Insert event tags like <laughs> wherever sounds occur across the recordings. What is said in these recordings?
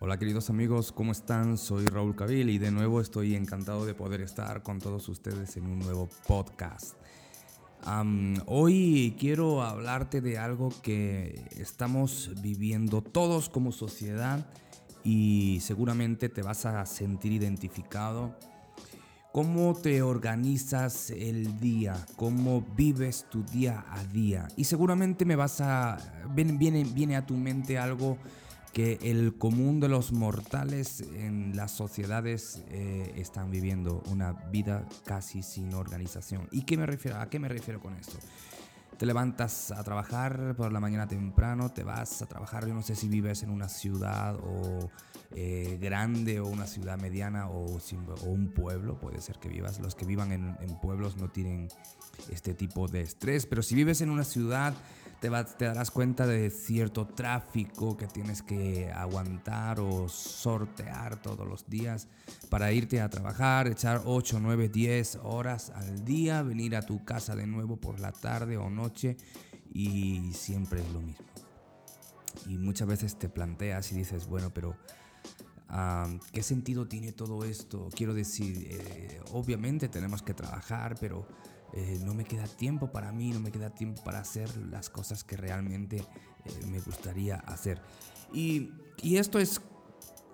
Hola queridos amigos, ¿cómo están? Soy Raúl Cabil y de nuevo estoy encantado de poder estar con todos ustedes en un nuevo podcast. hoy quiero hablarte de algo que estamos viviendo todos como sociedad y seguramente te vas a sentir identificado. ¿Cómo te organizas el día? ¿Cómo vives tu día a día? Y seguramente me vas a... Viene, viene a tu mente algo que el común de los mortales en las sociedades eh, están viviendo una vida casi sin organización. ¿Y qué me refiero, a qué me refiero con esto? Te levantas a trabajar por la mañana temprano, te vas a trabajar, yo no sé si vives en una ciudad o eh, grande o una ciudad mediana o, un pueblo, puede ser que vivas. Los que vivan en, pueblos no tienen este tipo de estrés, pero si vives en una ciudad te, te darás cuenta de cierto tráfico que tienes que aguantar o sortear todos los días para irte a trabajar, echar 8, 9, 10 horas al día, venir a tu casa de nuevo por la tarde o noche y siempre es lo mismo. Y muchas veces te planteas y dices, bueno, pero ¿qué sentido tiene todo esto? Quiero decir, eh, obviamente tenemos que trabajar, pero eh, no me queda tiempo para mí, no me queda tiempo para hacer las cosas que realmente eh, me gustaría hacer. Y, esto es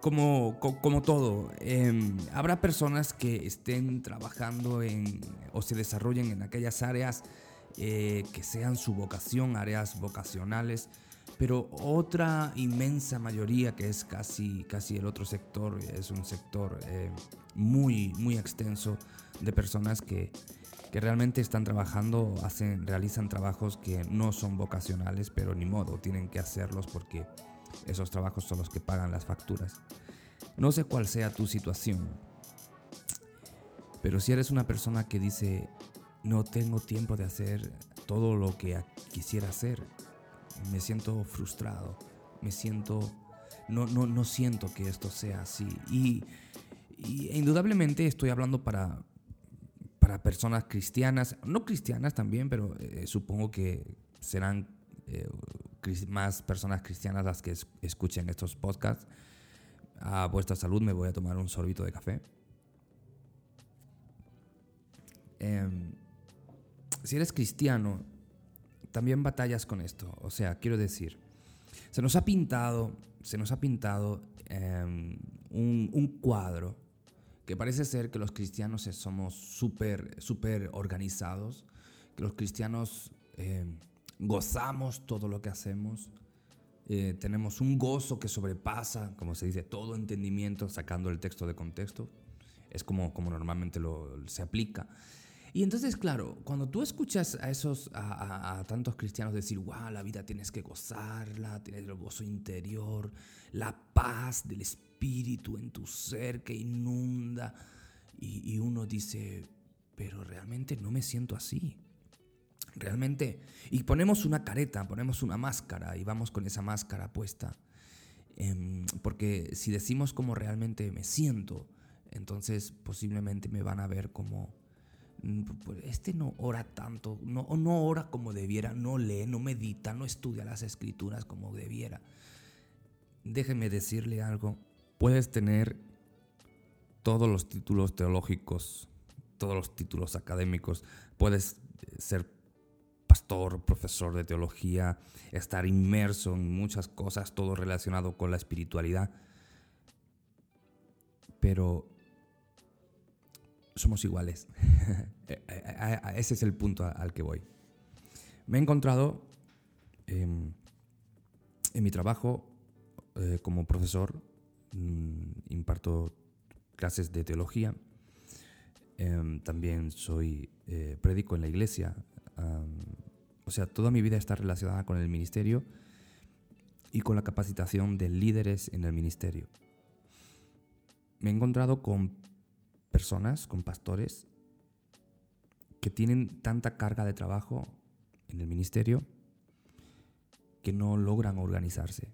como, como todo. Em, habrá personas que estén trabajando en, o se desarrollen en aquellas áreas eh, que sean su vocación, áreas vocacionales. Pero otra inmensa mayoría, que es casi, casi el otro sector, es un sector muy, muy extenso de personas que, que realmente están trabajando, hacen, realizan trabajos que no son vocacionales, pero ni modo, tienen que hacerlos porque esos trabajos son los que pagan las facturas. No sé cuál sea tu situación, pero si eres una persona que dice, no tengo tiempo de hacer todo lo que quisiera hacer, me siento frustrado, me siento, no, no, no siento que esto sea así. Y, indudablemente estoy hablando para, para personas cristianas, no cristianas también, pero eh, supongo que serán eh, más personas cristianas las que escuchen estos podcasts. A vuestra salud me voy a tomar un sorbito de café. Em, si eres cristiano, también batallas con esto. O sea, quiero decir, se nos ha pintado, se nos ha pintado em, un, cuadro que parece ser que los cristianos somos súper, súper organizados, que los cristianos eh, gozamos todo lo que hacemos, eh, tenemos un gozo que sobrepasa, como se dice, todo entendimiento, sacando el texto de contexto, es como, como normalmente lo, se aplica. Y entonces, claro, cuando tú escuchas a esos, a, tantos cristianos decir, wow, la vida tienes que gozarla, tienes el gozo interior, la paz del espíritu en tu ser que inunda, y, uno dice, pero realmente no me siento así. Realmente, y ponemos una careta, ponemos una máscara y vamos con esa máscara puesta. Em, porque si decimos cómo realmente me siento, entonces posiblemente me van a ver como este no ora tanto, no, no ora como debiera, no lee, no medita, no estudia las escrituras como debiera. Déjeme decirle algo, puedes tener todos los títulos teológicos, todos los títulos académicos, puedes eh, ser pastor, profesor de teología, estar inmerso en muchas cosas, todo relacionado con la espiritualidad, pero somos iguales. <laughs> Eh, eh, ese es el punto al que voy. Me he encontrado em, en mi trabajo eh, como profesor, mm, imparto clases de teología, em, también soy predico en la iglesia, o sea, toda mi vida está relacionada con el ministerio y con la capacitación de líderes en el ministerio. Me he encontrado con personas, con pastores, que tienen tanta carga de trabajo en el ministerio que no logran organizarse.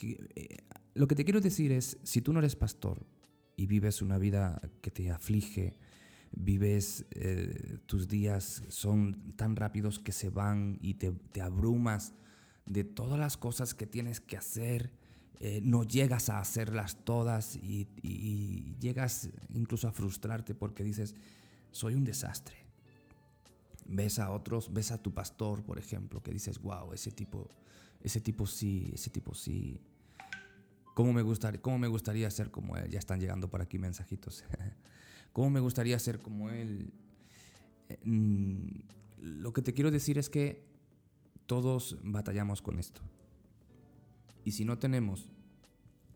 Eh, lo que te quiero decir es, si tú no eres pastor y vives una vida que te aflige, vives, eh, tus días son tan rápidos que se van y te, te abrumas de todas las cosas que tienes que hacer eh, no llegas a hacerlas todas y, llegas incluso a frustrarte porque dices, soy un desastre. Ves a otros, ves a tu pastor, por ejemplo, que dices, wow, ese tipo, ese tipo sí, ese tipo sí. ¿Cómo me, gustaría, ¿Cómo me gustaría ser como él? Ya están llegando por aquí mensajitos. <laughs> ¿Cómo me gustaría ser como él? Eh, mm, lo que te quiero decir es que todos batallamos con esto. Y si no tenemos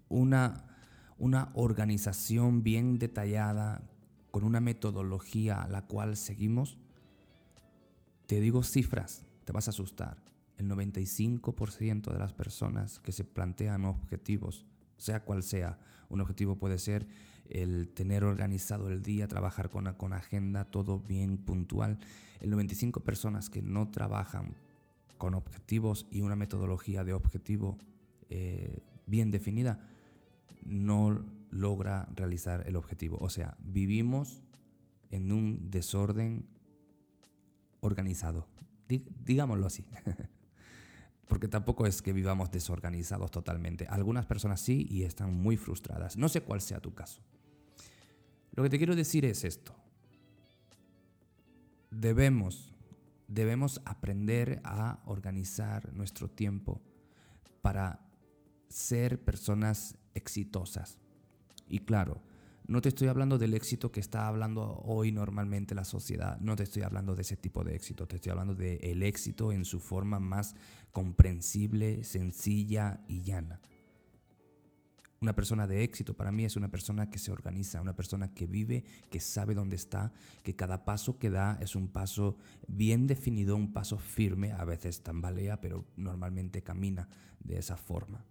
una, una organización bien detallada, con una metodología a la cual seguimos, te digo cifras, te vas a asustar. El 95% de las personas que se plantean objetivos, sea cual sea, un objetivo puede ser el tener organizado el día, trabajar con, con agenda, todo bien puntual. El 95% personas que no trabajan con objetivos y una metodología de objetivo eh, bien definida, no logra realizar el objetivo. O sea, vivimos en un desorden organizado, digámoslo así. <laughs> Porque tampoco es que vivamos desorganizados totalmente. Algunas personas sí y están muy frustradas. No sé cuál sea tu caso. Lo que te quiero decir es esto. Debemos, debemos aprender a organizar nuestro tiempo para ser personas exitosas. Y claro, no te estoy hablando del éxito que está hablando hoy normalmente la sociedad, no te estoy hablando de ese tipo de éxito, te estoy hablando del éxito en su forma más comprensible, sencilla y llana. Una persona de éxito para mí es una persona que se organiza, una persona que vive, que sabe dónde está, que cada paso que da es un paso bien definido, un paso firme, a veces tambalea, pero normalmente camina de esa forma,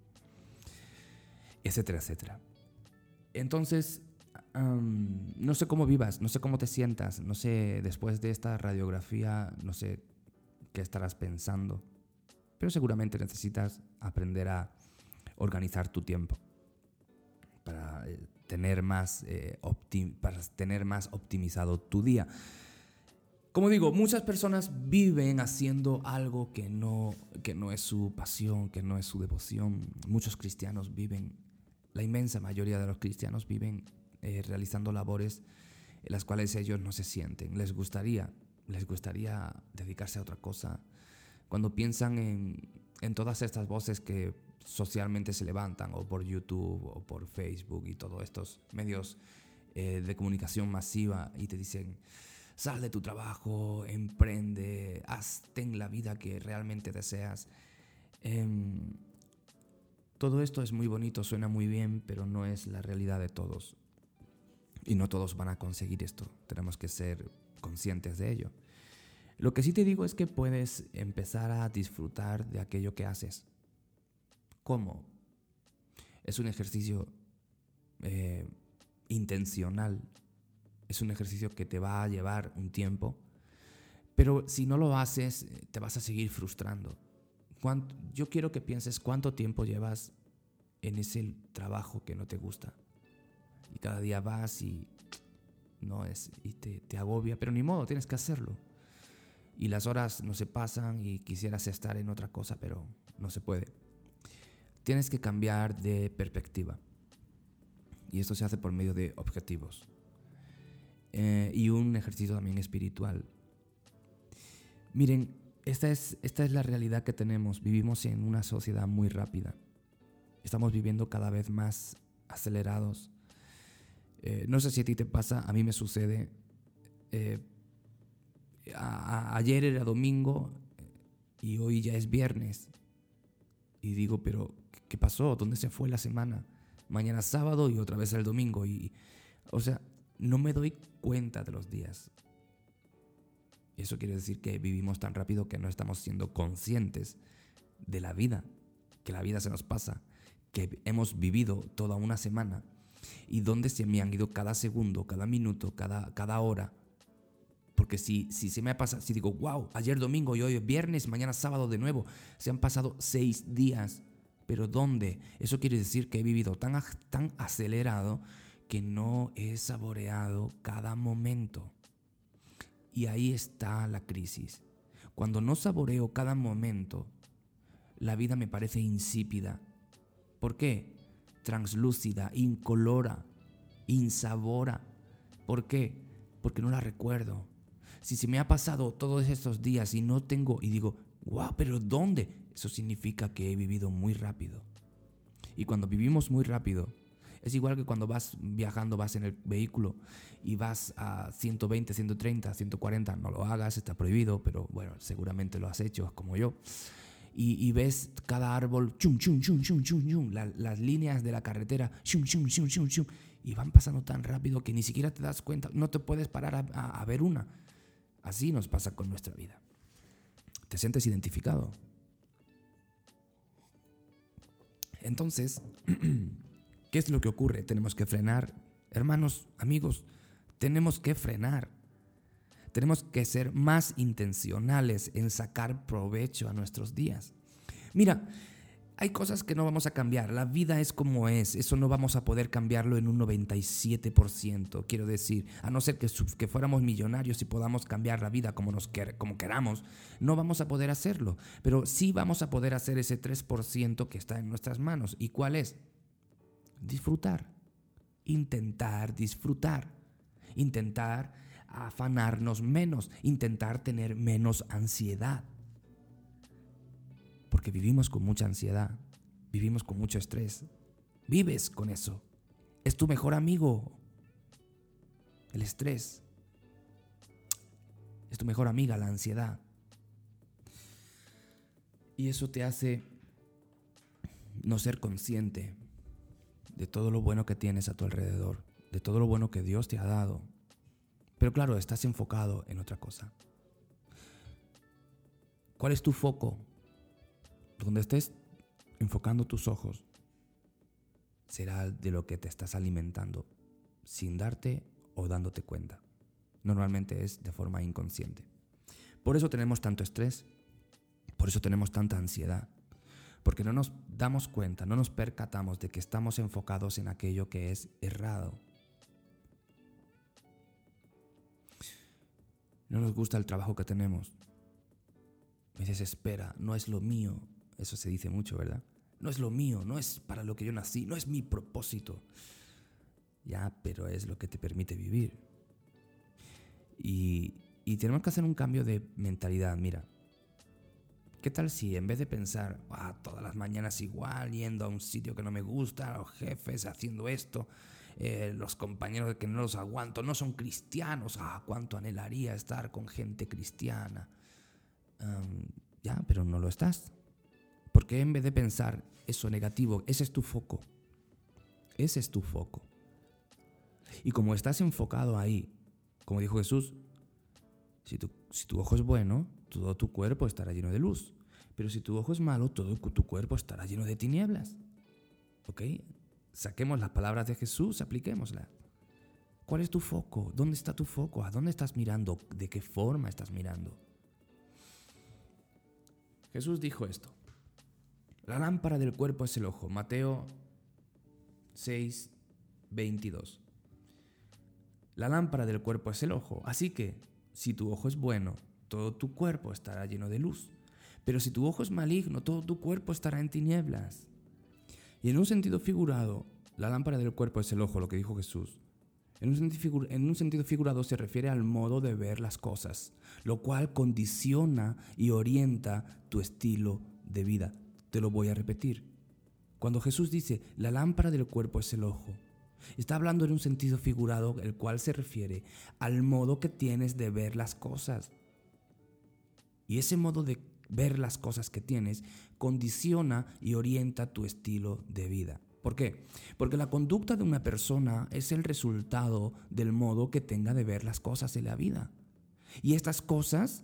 etcétera, etcétera. Entonces, no sé cómo vivas, no sé cómo te sientas, no sé, después de esta radiografía, no sé qué estarás pensando, pero seguramente necesitas aprender a organizar tu tiempo para eh, tener más, eh, para tener más optimizado tu día. Como digo, muchas personas viven haciendo algo que no, que no es su pasión, que no es su devoción. Muchos cristianos viven, la inmensa mayoría de los cristianos viven eh, realizando labores en las cuales ellos no se sienten. Les gustaría, les gustaría dedicarse a otra cosa. Cuando piensan en, en todas estas voces que socialmente se levantan, o por YouTube, o por Facebook y todos estos medios eh, de comunicación masiva, y te dicen, sal de tu trabajo, emprende, haz, ten la vida que realmente deseas. Em, todo esto es muy bonito, suena muy bien, pero no es la realidad de todos. Y no todos van a conseguir esto. Tenemos que ser conscientes de ello. Lo que sí te digo es que puedes empezar a disfrutar de aquello que haces. ¿Cómo? Es un ejercicio eh, intencional. Es un ejercicio que te va a llevar un tiempo. Pero si no lo haces, te vas a seguir frustrando. Yo quiero que pienses cuánto tiempo llevas en ese trabajo que no te gusta y cada día vas y no es y te, agobia, pero ni modo, tienes que hacerlo. Y las horas no se pasan y quisieras estar en otra cosa, pero no se puede. Tienes que cambiar de perspectiva. Y esto se hace por medio de objetivos. Eh, y un ejercicio también espiritual. Miren, esta es, esta es la realidad que tenemos. Vivimos en una sociedad muy rápida. Estamos viviendo cada vez más acelerados. Eh, no sé si a ti te pasa, a mí me sucede. Eh, ayer era domingo y hoy ya es viernes. Y digo, pero ¿qué pasó? ¿Dónde se fue la semana? Mañana sábado y otra vez el domingo. Y, o sea, no me doy cuenta de los días. Eso quiere decir que vivimos tan rápido que no estamos siendo conscientes de la vida, que la vida se nos pasa, que hemos vivido toda una semana y dónde se me han ido cada segundo, cada minuto, cada, cada hora. Porque si, si se me ha pasado, si digo, wow, ayer domingo y hoy es viernes, mañana sábado de nuevo, se han pasado seis días. Pero ¿dónde? Eso quiere decir que he vivido tan, tan acelerado que no he saboreado cada momento. Y ahí está la crisis. Cuando no saboreo cada momento, la vida me parece insípida, ¿Por qué? Translúcida, incolora, insabora. ¿Por qué? Porque no la recuerdo. Si se me ha pasado todos estos días y no tengo, y digo, wow, pero ¿dónde? Eso significa que he vivido muy rápido. Y cuando vivimos muy rápido, es igual que cuando vas viajando, vas en el vehículo y vas a 120, 130, 140, no lo hagas, está prohibido, pero bueno, seguramente lo has hecho, como yo. Y, ves cada árbol, chum, chum, chum, chum, chum, chum, las líneas de la carretera, chum, chum, chum, chum, chum, y van pasando tan rápido que ni siquiera te das cuenta, no te puedes parar a, a ver una. Así nos pasa con nuestra vida. ¿Te sientes identificado? Entonces, <clears throat> ¿qué es lo que ocurre? Tenemos que frenar. Hermanos, amigos, tenemos que frenar. Tenemos que ser más intencionales en sacar provecho a nuestros días. Mira, hay cosas que no vamos a cambiar. La vida es como es. Eso no vamos a poder cambiarlo en un 97%. Quiero decir, a no ser que, que fuéramos millonarios y podamos cambiar la vida como, nos como queramos, no vamos a poder hacerlo. Pero sí vamos a poder hacer ese 3% que está en nuestras manos. ¿Y cuál es? Disfrutar. Intentar disfrutar. Intentar afanarnos menos. Intentar tener menos ansiedad porque vivimos con mucha ansiedad, vivimos con mucho estrés. Vives con eso. Es tu mejor amigo. El estrés. Es tu mejor amiga, la ansiedad. Y eso te hace no ser consciente de todo lo bueno que tienes a tu alrededor, de todo lo bueno que Dios te ha dado. Pero claro, estás enfocado en otra cosa. ¿Cuál es tu foco? Donde estés enfocando tus ojos, será de lo que te estás alimentando, sin darte o dándote cuenta. Normalmente es de forma inconsciente. Por eso tenemos tanto estrés, por eso tenemos tanta ansiedad, porque no nos damos cuenta, no nos percatamos de que estamos enfocados en aquello que es errado. No nos gusta el trabajo que tenemos. Me desespera, no es lo mío, eso se dice mucho, ¿verdad? No es lo mío, no es para lo que yo nací, no es mi propósito. Ya, pero es lo que te permite vivir. Y, tenemos que hacer un cambio de mentalidad. Mira, ¿qué tal si en vez de pensar, ah, todas las mañanas igual, yendo a un sitio que no me gusta, los jefes haciendo esto, eh, los compañeros que no los aguanto, no son cristianos, ah, cuánto anhelaría estar con gente cristiana. ya, pero no lo estás. Porque en vez de pensar eso negativo, ese es tu foco. Ese es tu foco. Y como estás enfocado ahí, como dijo Jesús, si tu, si tu ojo es bueno, todo tu cuerpo estará lleno de luz. Pero si tu ojo es malo, todo tu cuerpo estará lleno de tinieblas. ¿Ok? Saquemos las palabras de Jesús, apliquémoslas. ¿Cuál es tu foco? ¿Dónde está tu foco? ¿A dónde estás mirando? ¿De qué forma estás mirando? Jesús dijo esto. La lámpara del cuerpo es el ojo. Mateo 6, 22. La lámpara del cuerpo es el ojo. Así que, si tu ojo es bueno, todo tu cuerpo estará lleno de luz. Pero si tu ojo es maligno, todo tu cuerpo estará en tinieblas. Y en un sentido figurado, la lámpara del cuerpo es el ojo, lo que dijo Jesús. En un, sentido, figurado se refiere al modo de ver las cosas, lo cual condiciona y orienta tu estilo de vida. Te lo voy a repetir. Cuando Jesús dice, la lámpara del cuerpo es el ojo, está hablando en un sentido figurado, el cual se refiere al modo que tienes de ver las cosas. Y ese modo de ver las cosas que tienes condiciona y orienta tu estilo de vida. ¿Por qué? Porque la conducta de una persona es el resultado del modo que tenga de ver las cosas en la vida. Y estas cosas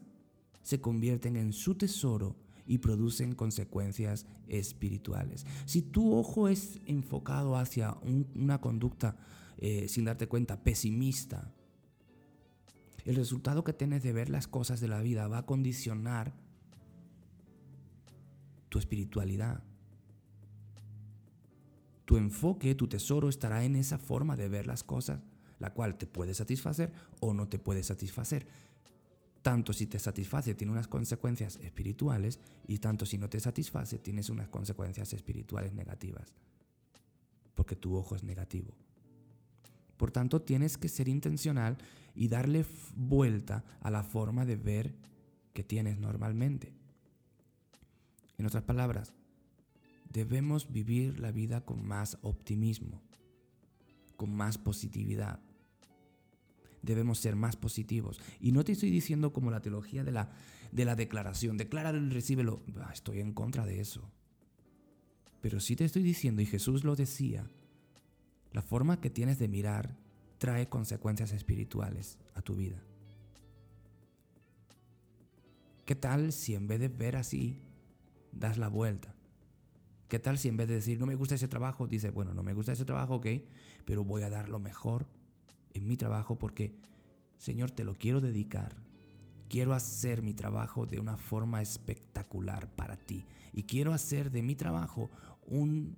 se convierten en su tesoro y producen consecuencias espirituales. Si tu ojo es enfocado hacia una conducta, eh, sin darte cuenta, pesimista, el resultado que tienes de ver las cosas de la vida va a condicionar tu espiritualidad. Tu enfoque, tu tesoro estará en esa forma de ver las cosas, la cual te puede satisfacer o no te puede satisfacer tanto si te satisface tiene unas consecuencias espirituales y tanto si no te satisface tienes unas consecuencias espirituales negativas. porque tu ojo es negativo. Por tanto, tienes que ser intencional y darle vuelta a la forma de ver que tienes normalmente. En otras palabras, debemos vivir la vida con más optimismo, con más positividad. Debemos ser más positivos. Y no te estoy diciendo como la teología de la, de la declaración, decláralo y recíbelo. Ah, estoy en contra de eso. Pero sí te estoy diciendo, y Jesús lo decía, la forma que tienes de mirar trae consecuencias espirituales a tu vida. ¿Qué tal si en vez de ver así, das la vuelta? ¿Qué tal si en vez de decir, no me gusta ese trabajo, dices, bueno, no me gusta ese trabajo, ok, pero voy a dar lo mejor en mi trabajo porque, Señor, te lo quiero dedicar. Quiero hacer mi trabajo de una forma espectacular para ti. Y quiero hacer de mi trabajo un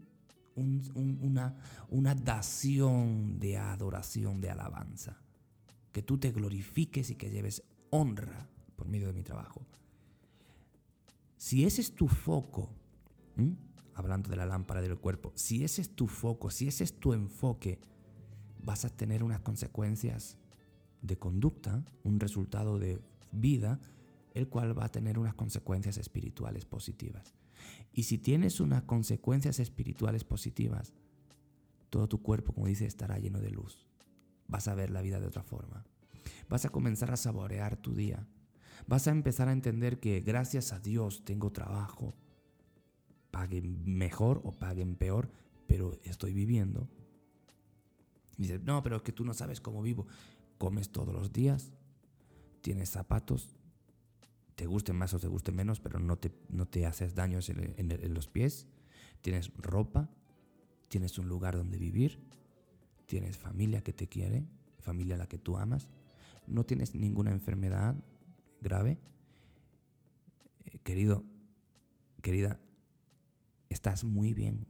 una, una dación de adoración, de alabanza. Que tú te glorifiques y que lleves honra por medio de mi trabajo. Si ese es tu foco, hablando de la lámpara del cuerpo, si ese es tu foco, si ese es tu enfoque, vas a tener unas consecuencias de conducta, un resultado de vida, el cual va a tener unas consecuencias espirituales positivas. Y si tienes unas consecuencias espirituales positivas, todo tu cuerpo, como dice, estará lleno de luz. Vas a ver la vida de otra forma. Vas a comenzar a saborear tu día. Vas a empezar a entender que gracias a Dios tengo trabajo. Paguen mejor o paguen peor, pero estoy viviendo. Dices, no, pero es que tú no sabes cómo vivo. Comes todos los días, tienes zapatos, te gusten más o te gusten menos, pero no te, no te haces daños en, los pies, tienes ropa, tienes un lugar donde vivir, tienes familia que te quiere, familia a la que tú amas, no tienes ninguna enfermedad grave. Eh, querido, querida, estás muy bien.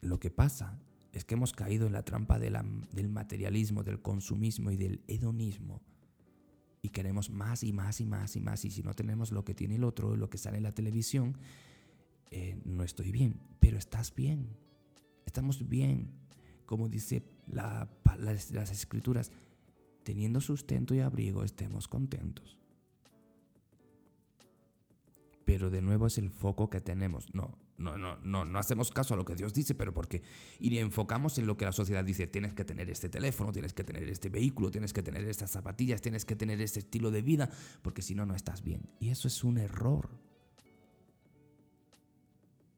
Lo que pasa es que hemos caído en la trampa del materialismo, del consumismo y del hedonismo y queremos más y más y más y más. Y si no tenemos lo que tiene el otro, lo que sale en la televisión, eh, no estoy bien. Pero estás bien. Estamos bien. Como dice las, las escrituras, teniendo sustento y abrigo, estemos contentos. Pero de nuevo es el foco que tenemos. No, no, no, no, no hacemos caso a lo que Dios dice, pero porque y enfocamos en lo que la sociedad dice, tienes que tener este teléfono, tienes que tener este vehículo, tienes que tener estas zapatillas, tienes que tener este estilo de vida, porque si no, no estás bien. Y eso es un error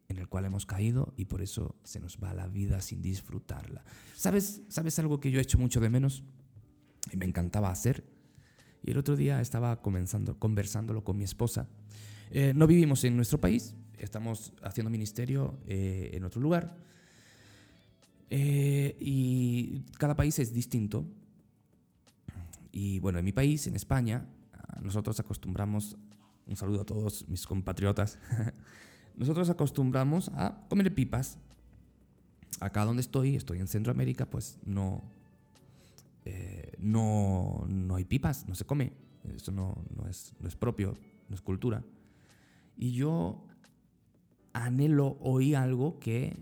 en el cual hemos caído y por eso se nos va la vida sin disfrutarla. ¿Sabes, ¿Sabes algo que yo he hecho mucho de menos y me encantaba hacer? Y el otro día estaba comenzando, conversándolo con mi esposa. Eh, no vivimos en nuestro país, estamos haciendo ministerio eh, en otro lugar. Eh, y cada país es distinto. Y bueno, en mi país, en España, nosotros acostumbramos, un saludo a todos mis compatriotas, <laughs> nosotros acostumbramos a comer pipas. Acá donde estoy, estoy en Centroamérica, pues no, eh, no, no hay pipas, no se come. Eso no, no, es, no es propio, no es cultura. Y yo anhelo oí algo que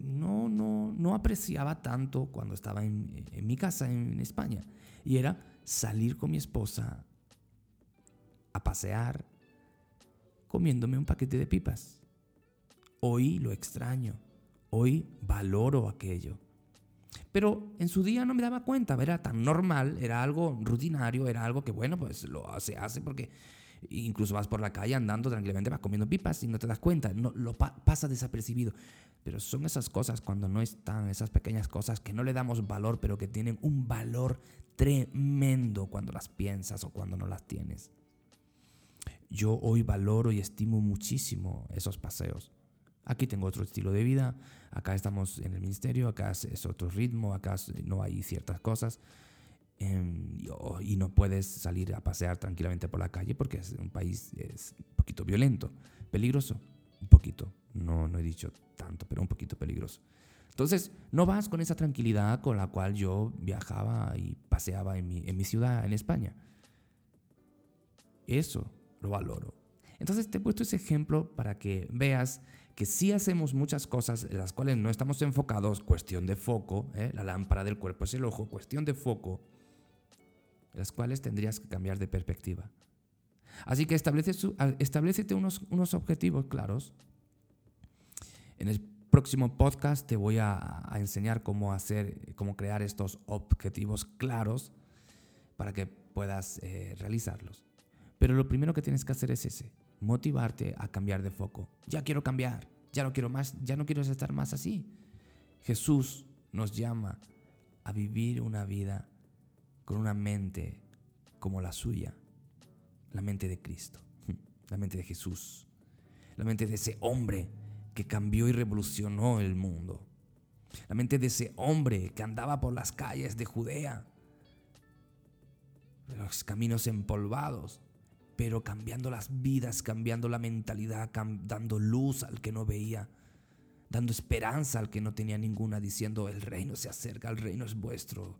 no, no, no apreciaba tanto cuando estaba en, en mi casa en España. Y era salir con mi esposa a pasear comiéndome un paquete de pipas. Hoy lo extraño, hoy valoro aquello. Pero en su día no me daba cuenta, era tan normal, era algo rutinario, era algo que bueno, pues lo hace, hace porque Incluso vas por la calle andando tranquilamente, vas comiendo pipas y no te das cuenta, no, lo pasa desapercibido. Pero son esas cosas cuando no están, esas pequeñas cosas que no le damos valor, pero que tienen un valor tremendo cuando las piensas o cuando no las tienes. Yo hoy valoro y estimo muchísimo esos paseos. Aquí tengo otro estilo de vida, acá estamos en el ministerio, acá es otro ritmo, acá no hay ciertas cosas. Em, y no puedes salir a pasear tranquilamente por la calle porque es un país es un poquito violento, peligroso, un poquito, no, no he dicho tanto, pero un poquito peligroso. Entonces, no vas con esa tranquilidad con la cual yo viajaba y paseaba en mi, en mi ciudad, en España. Eso lo valoro. Entonces, te he puesto ese ejemplo para que veas que sí hacemos muchas cosas en las cuales no estamos enfocados, cuestión de foco, ¿eh? la lámpara del cuerpo es el ojo, cuestión de foco, las cuales tendrías que cambiar de perspectiva. Así que establece, establecete unos, unos objetivos claros. En el próximo podcast te voy a, enseñar cómo hacer, cómo crear estos objetivos claros para que puedas eh, realizarlos. Pero lo primero que tienes que hacer es ese, motivarte a cambiar de foco. Ya quiero cambiar, ya no quiero más, ya no quiero estar más así. Jesús nos llama a vivir una vida con una mente como la suya, la mente de Cristo, <laughs> la mente de Jesús, la mente de ese hombre que cambió y revolucionó el mundo, la mente de ese hombre que andaba por las calles de Judea, los caminos empolvados, pero cambiando las vidas, cambiando la mentalidad, dando luz al que no veía, dando esperanza al que no tenía ninguna, diciendo, el reino se acerca, el reino es vuestro.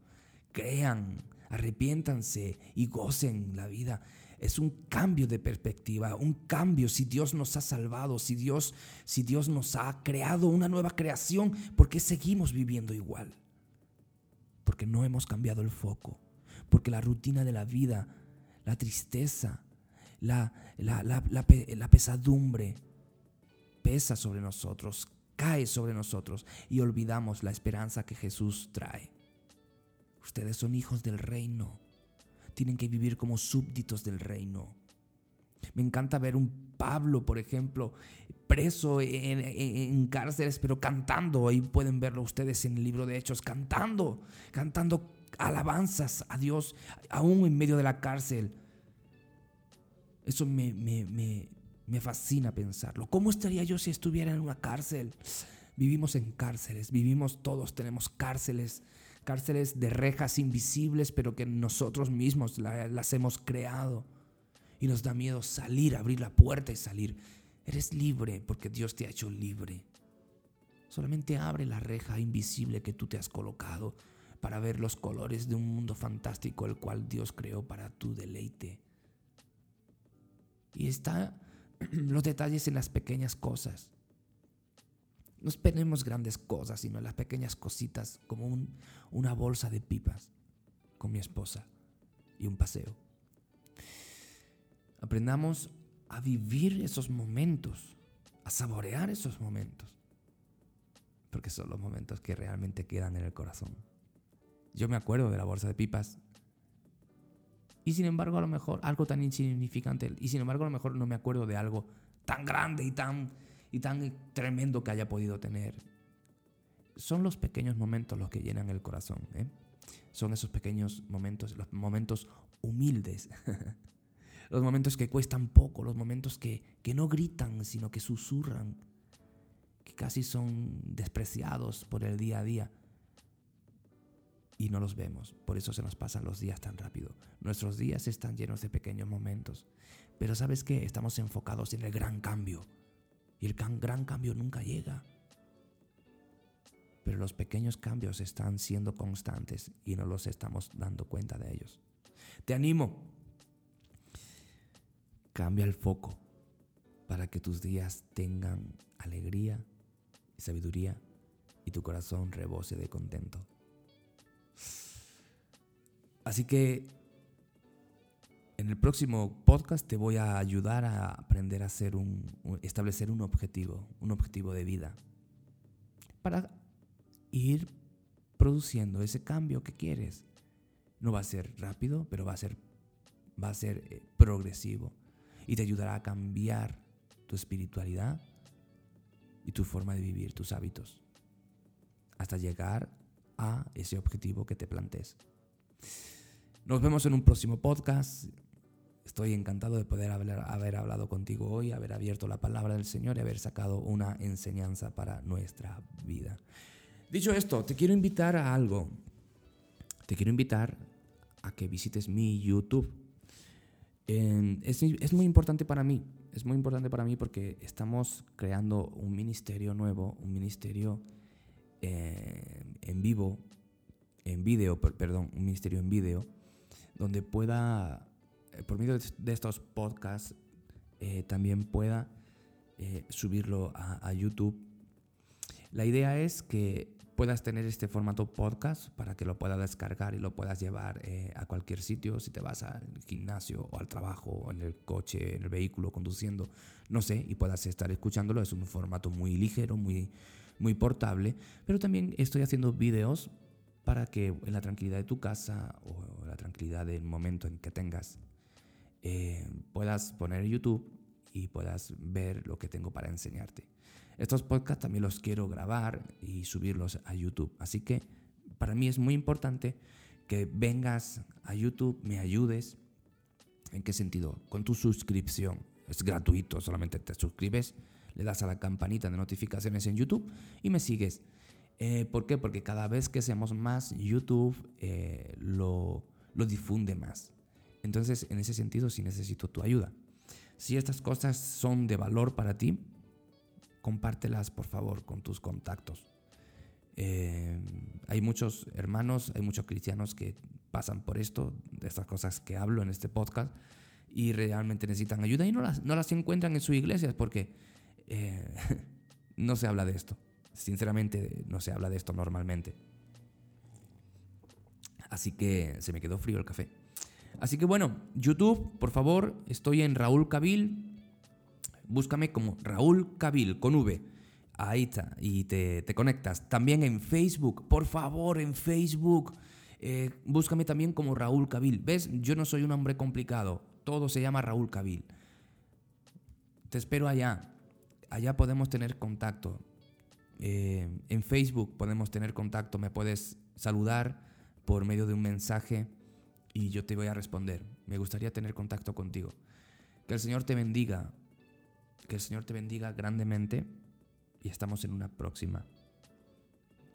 Crean, arrepiéntanse y gocen la vida. Es un cambio de perspectiva, un cambio si Dios nos ha salvado, si Dios, si Dios nos ha creado una nueva creación, ¿por qué seguimos viviendo igual? Porque no hemos cambiado el foco, porque la rutina de la vida, la tristeza, la, la, pesadumbre pesa sobre nosotros, cae sobre nosotros y olvidamos la esperanza que Jesús trae. Ustedes son hijos del reino, tienen que vivir como súbditos del reino. Me encanta ver un Pablo, por ejemplo, preso en, cárceles, pero cantando. Ahí pueden verlo ustedes en el libro de Hechos, cantando, cantando alabanzas a Dios, aún en medio de la cárcel. Eso me, me, fascina pensarlo. ¿Cómo estaría yo si estuviera en una cárcel? Vivimos en cárceles, vivimos todos, tenemos cárceles, cárceles de rejas invisibles, pero que nosotros mismos las hemos creado. Y nos da miedo salir, abrir la puerta y salir. Eres libre porque Dios te ha hecho libre. Solamente abre la reja invisible que tú te has colocado para ver los colores de un mundo fantástico el cual Dios creó para tu deleite. Y está <clears throat> los detalles en las pequeñas cosas. No esperemos grandes cosas, sino las pequeñas cositas, como una bolsa de pipas con mi esposa y un paseo. Aprendamos a vivir esos momentos, a saborear esos momentos, porque son los momentos que realmente quedan en el corazón. Yo me acuerdo de la bolsa de pipas y sin embargo, a lo mejor algo tan insignificante. Y sin embargo, a lo mejor no me acuerdo de algo tan grande y tan, y tan tremendo que haya podido tener. Son los pequeños momentos los que llenan el corazón. ¿eh? Son esos pequeños momentos, los momentos humildes. <laughs> los momentos que cuestan poco, los momentos que, que no gritan, sino que susurran, que casi son despreciados por el día a día y no los vemos. Por eso se nos pasan los días tan rápido. Nuestros días están llenos de pequeños momentos. Pero sabes qué? Estamos enfocados en el gran cambio. Y el gran cambio nunca llega. Pero los pequeños cambios están siendo constantes y no los estamos dando cuenta de ellos. Te animo. Cambia el foco para que tus días tengan alegría y sabiduría y tu corazón rebose de contento. Así que en el próximo podcast te voy a ayudar a aprender a hacer un, establecer un objetivo, un objetivo de vida, para ir produciendo ese cambio que quieres. No va a ser rápido, pero va a ser, va a ser eh, progresivo y te ayudará a cambiar tu espiritualidad y tu forma de vivir, tus hábitos, hasta llegar a ese objetivo que te plantees. Nos vemos en un próximo podcast. Estoy encantado de poder haber, hablado contigo hoy, haber abierto la palabra del Señor y haber sacado una enseñanza para nuestra vida. Dicho esto, te quiero invitar a algo. Te quiero invitar a que visites mi YouTube. es, muy importante para mí. Es muy importante para mí porque estamos creando un ministerio nuevo, un ministerio eh, en vivo, en video, perdón, un ministerio en video donde pueda, por medio de estos podcasts, eh, también pueda eh, subirlo a, YouTube. La idea es que puedas tener este formato podcast para que lo puedas descargar y lo puedas llevar eh, a cualquier sitio, si te vas al gimnasio o al trabajo o en el coche, en el vehículo, conduciendo, no sé, y puedas estar escuchándolo. Es un formato muy ligero, muy, muy portable, pero también estoy haciendo videos para que en la tranquilidad de tu casa o en la tranquilidad del momento en que tengas eh, puedas poner YouTube y puedas ver lo que tengo para enseñarte. Estos podcasts también los quiero grabar y subirlos a YouTube. Así que para mí es muy importante que vengas a YouTube, me ayudes. ¿En qué sentido? Con tu suscripción. Es gratuito, solamente te suscribes, le das a la campanita de notificaciones en YouTube y me sigues. Eh, ¿Por qué? Porque cada vez que seamos más, YouTube eh, lo, lo difunde más. Entonces, en ese sentido, sí necesito tu ayuda. Si estas cosas son de valor para ti, compártelas por favor con tus contactos. Eh, hay muchos hermanos, hay muchos cristianos que pasan por esto, de estas cosas que hablo en este podcast, y realmente necesitan ayuda y no las, no las encuentran en sus iglesias porque eh, <laughs> no se habla de esto. Sinceramente, no se habla de esto normalmente. Así que se me quedó frío el café. Así que bueno, YouTube, por favor, estoy en Raúl Cabil. Búscame como Raúl Cabil con V. Ahí está, y te, conectas. También en Facebook, por favor, en Facebook. Eh, búscame también como Raúl Cabil. ¿Ves? Yo no soy un hombre complicado. Todo se llama Raúl Cabil. Te espero allá. Allá podemos tener contacto. Eh, en Facebook podemos tener contacto. Me puedes saludar por medio de un mensaje y yo te voy a responder. Me gustaría tener contacto contigo. Que el Señor te bendiga. Que el Señor te bendiga grandemente y estamos en una próxima.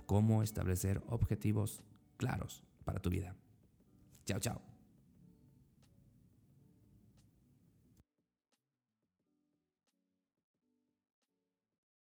Cómo establecer objetivos claros para tu vida. Chao, chao.